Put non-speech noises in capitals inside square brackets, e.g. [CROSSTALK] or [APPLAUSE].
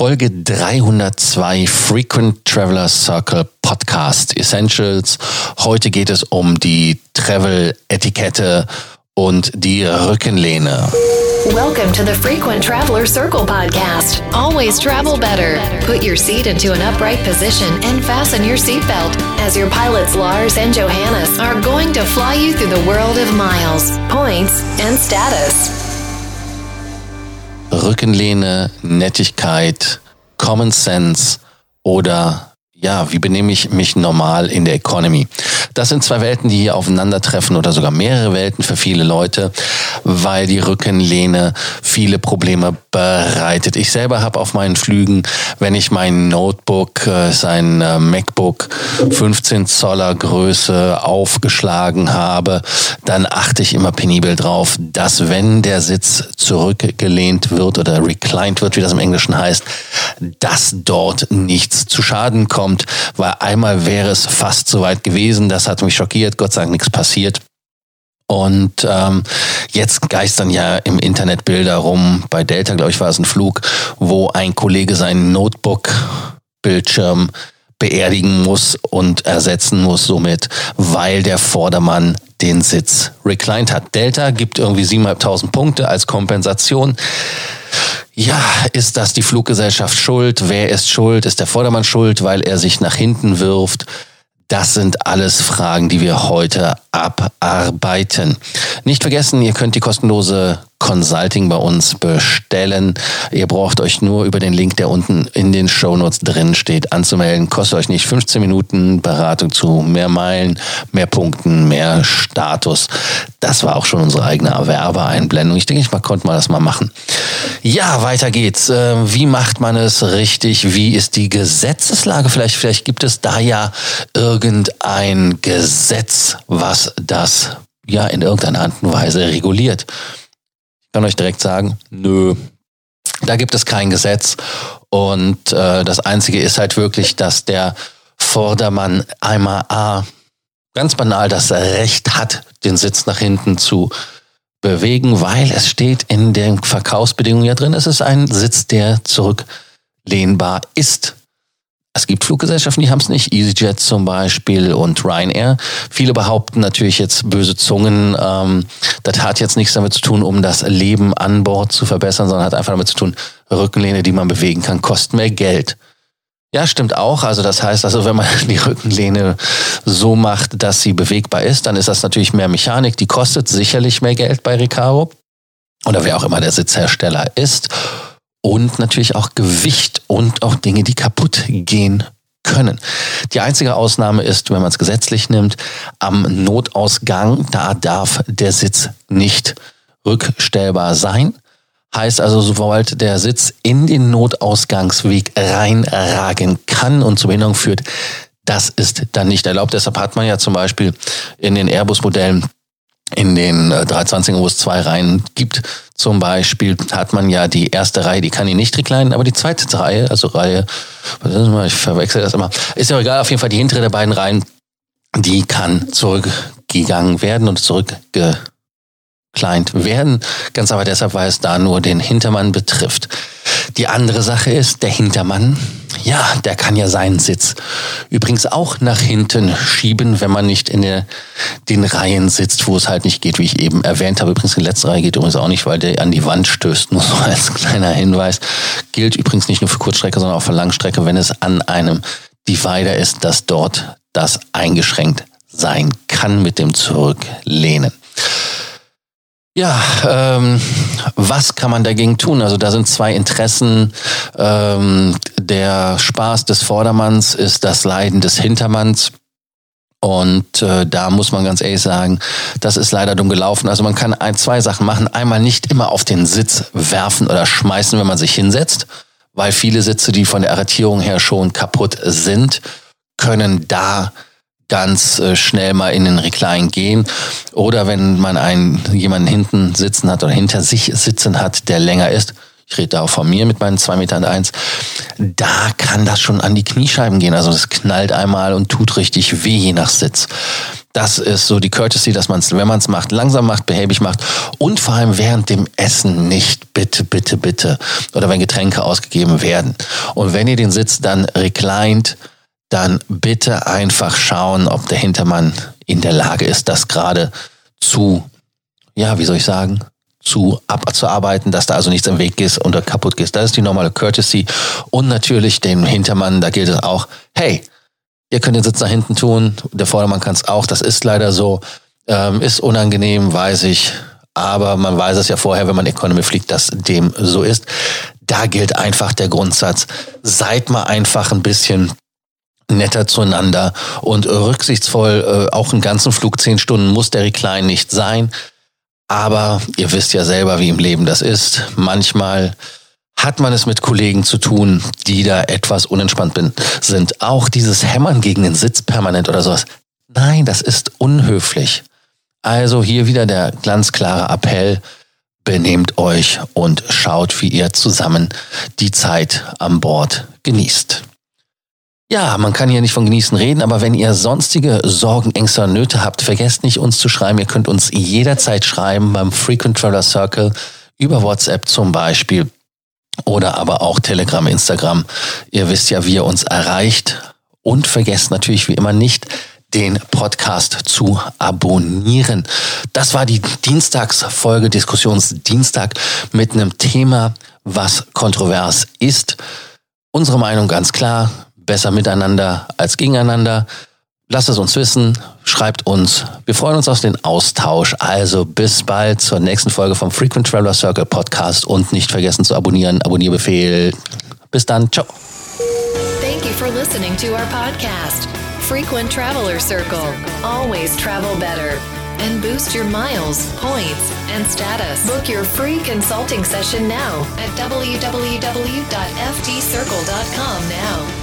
Folge 302 Frequent Traveler Circle Podcast Essentials. Heute geht es um die Travel-Etikette und die Rückenlehne. Welcome to the Frequent Traveler Circle podcast. Always travel better. Put your seat into an upright position and fasten your seatbelt as your pilots Lars and Johannes are going to fly you through the world of miles, points, and status. Rückenlehne, Nettigkeit, Common Sense oder ja, wie benehme ich mich normal in der Economy? Das sind zwei Welten, die hier aufeinandertreffen oder sogar mehrere Welten für viele Leute, weil die Rückenlehne viele Probleme bereitet. Ich selber habe auf meinen Flügen, wenn ich mein Notebook, äh, sein äh, MacBook 15 Zoller Größe aufgeschlagen habe, dann achte ich immer penibel drauf, dass wenn der Sitz zurückgelehnt wird oder reclined wird, wie das im Englischen heißt, dass dort nichts zu Schaden kommt, weil einmal wäre es fast so weit gewesen, das hat mich schockiert, Gott sei Dank nichts passiert. Und ähm, jetzt geistern ja im Internet Bilder rum. Bei Delta, glaube ich, war es ein Flug, wo ein Kollege seinen Notebook-Bildschirm beerdigen muss und ersetzen muss somit, weil der Vordermann den Sitz reclined hat. Delta gibt irgendwie 7.500 Punkte als Kompensation. Ja, ist das die Fluggesellschaft schuld? Wer ist schuld? Ist der Vordermann schuld, weil er sich nach hinten wirft? Das sind alles Fragen, die wir heute abarbeiten. Nicht vergessen, ihr könnt die kostenlose Consulting bei uns bestellen. Ihr braucht euch nur über den Link, der unten in den Shownotes drin steht, anzumelden. Kostet euch nicht 15 Minuten Beratung zu mehr Meilen, mehr Punkten, mehr Status. Das war auch schon unsere eigene Werbeeinblendung. Ich denke, ich konnte mal das mal machen. Ja, weiter geht's. Äh, wie macht man es richtig? Wie ist die Gesetzeslage? Vielleicht, vielleicht gibt es da ja irgendein Gesetz, was das ja in irgendeiner Art und Weise reguliert kann euch direkt sagen, nö, da gibt es kein Gesetz. Und äh, das Einzige ist halt wirklich, dass der Vordermann einmal A, ganz banal das Recht hat, den Sitz nach hinten zu bewegen, weil es steht in den Verkaufsbedingungen ja drin, es ist ein Sitz, der zurücklehnbar ist. Es gibt Fluggesellschaften, die haben es nicht, EasyJet zum Beispiel und Ryanair. Viele behaupten natürlich jetzt böse Zungen, ähm, das hat jetzt nichts damit zu tun, um das Leben an Bord zu verbessern, sondern hat einfach damit zu tun, Rückenlehne, die man bewegen kann, kosten mehr Geld. Ja, stimmt auch. Also das heißt, also wenn man [LAUGHS] die Rückenlehne so macht, dass sie bewegbar ist, dann ist das natürlich mehr Mechanik. Die kostet sicherlich mehr Geld bei Recaro oder wer auch immer der Sitzhersteller ist und natürlich auch Gewicht und auch Dinge, die kaputt gehen können. Die einzige Ausnahme ist, wenn man es gesetzlich nimmt, am Notausgang, da darf der Sitz nicht rückstellbar sein. Heißt also, sobald der Sitz in den Notausgangsweg reinragen kann und zur Behinderung führt, das ist dann nicht erlaubt. Deshalb hat man ja zum Beispiel in den Airbus-Modellen in den 320 wo es zwei Reihen gibt, zum Beispiel hat man ja die erste Reihe, die kann ich nicht reclinen, aber die zweite Reihe, also Reihe, ich verwechsel das immer, ist ja egal, auf jeden Fall die hintere der beiden Reihen, die kann zurückgegangen werden und zurückge Client werden. Ganz aber deshalb, weil es da nur den Hintermann betrifft. Die andere Sache ist, der Hintermann, ja, der kann ja seinen Sitz übrigens auch nach hinten schieben, wenn man nicht in der, den Reihen sitzt, wo es halt nicht geht, wie ich eben erwähnt habe. Übrigens, die letzte Reihe geht übrigens auch nicht, weil der an die Wand stößt. Nur so als kleiner Hinweis. Gilt übrigens nicht nur für Kurzstrecke, sondern auch für Langstrecke, wenn es an einem Divider ist, dass dort das eingeschränkt sein kann mit dem Zurücklehnen. Ja, ähm, was kann man dagegen tun? Also da sind zwei Interessen. Ähm, der Spaß des Vordermanns ist das Leiden des Hintermanns. Und äh, da muss man ganz ehrlich sagen, das ist leider dumm gelaufen. Also man kann ein, zwei Sachen machen. Einmal nicht immer auf den Sitz werfen oder schmeißen, wenn man sich hinsetzt, weil viele Sitze, die von der Arretierung her schon kaputt sind, können da ganz äh, schnell mal in den Recline gehen. Oder wenn man einen jemanden hinten sitzen hat oder hinter sich sitzen hat, der länger ist, ich rede da auch von mir mit meinen zwei Metern eins, da kann das schon an die Kniescheiben gehen. Also es knallt einmal und tut richtig weh, je nach Sitz. Das ist so die Courtesy, dass man es, wenn man es macht, langsam macht, behäbig macht und vor allem während dem Essen nicht bitte, bitte, bitte oder wenn Getränke ausgegeben werden. Und wenn ihr den Sitz dann reclined, dann bitte einfach schauen, ob der Hintermann in der Lage ist, das gerade zu, ja, wie soll ich sagen, zu abzuarbeiten, dass da also nichts im Weg ist oder kaputt ist. Das ist die normale Courtesy. Und natürlich den Hintermann, da gilt es auch, hey, ihr könnt den Sitz nach hinten tun, der Vordermann kann es auch, das ist leider so. Ähm, ist unangenehm, weiß ich, aber man weiß es ja vorher, wenn man Economy fliegt, dass dem so ist. Da gilt einfach der Grundsatz, seid mal einfach ein bisschen netter zueinander und rücksichtsvoll. Äh, auch einen ganzen Flug, zehn Stunden muss der Recline nicht sein. Aber ihr wisst ja selber, wie im Leben das ist. Manchmal hat man es mit Kollegen zu tun, die da etwas unentspannt sind. Auch dieses Hämmern gegen den Sitz permanent oder sowas. Nein, das ist unhöflich. Also hier wieder der ganz klare Appell. Benehmt euch und schaut, wie ihr zusammen die Zeit an Bord genießt. Ja, man kann hier nicht von genießen reden, aber wenn ihr sonstige Sorgen, Ängste und Nöte habt, vergesst nicht, uns zu schreiben. Ihr könnt uns jederzeit schreiben beim Frequent Traveler Circle über WhatsApp zum Beispiel oder aber auch Telegram, Instagram. Ihr wisst ja, wie ihr uns erreicht. Und vergesst natürlich wie immer nicht, den Podcast zu abonnieren. Das war die Dienstagsfolge, Diskussionsdienstag mit einem Thema, was kontrovers ist. Unsere Meinung ganz klar besser miteinander als gegeneinander. Lasst es uns wissen, schreibt uns. Wir freuen uns auf den Austausch. Also bis bald zur nächsten Folge vom Frequent Traveler Circle Podcast und nicht vergessen zu abonnieren. Abonnierbefehl. Bis dann. Ciao. Thank you for listening to our podcast, Frequent Traveler Circle. Always travel better. and boost your miles, points, and status. Book your free consulting session now at www.ftcircle.com now.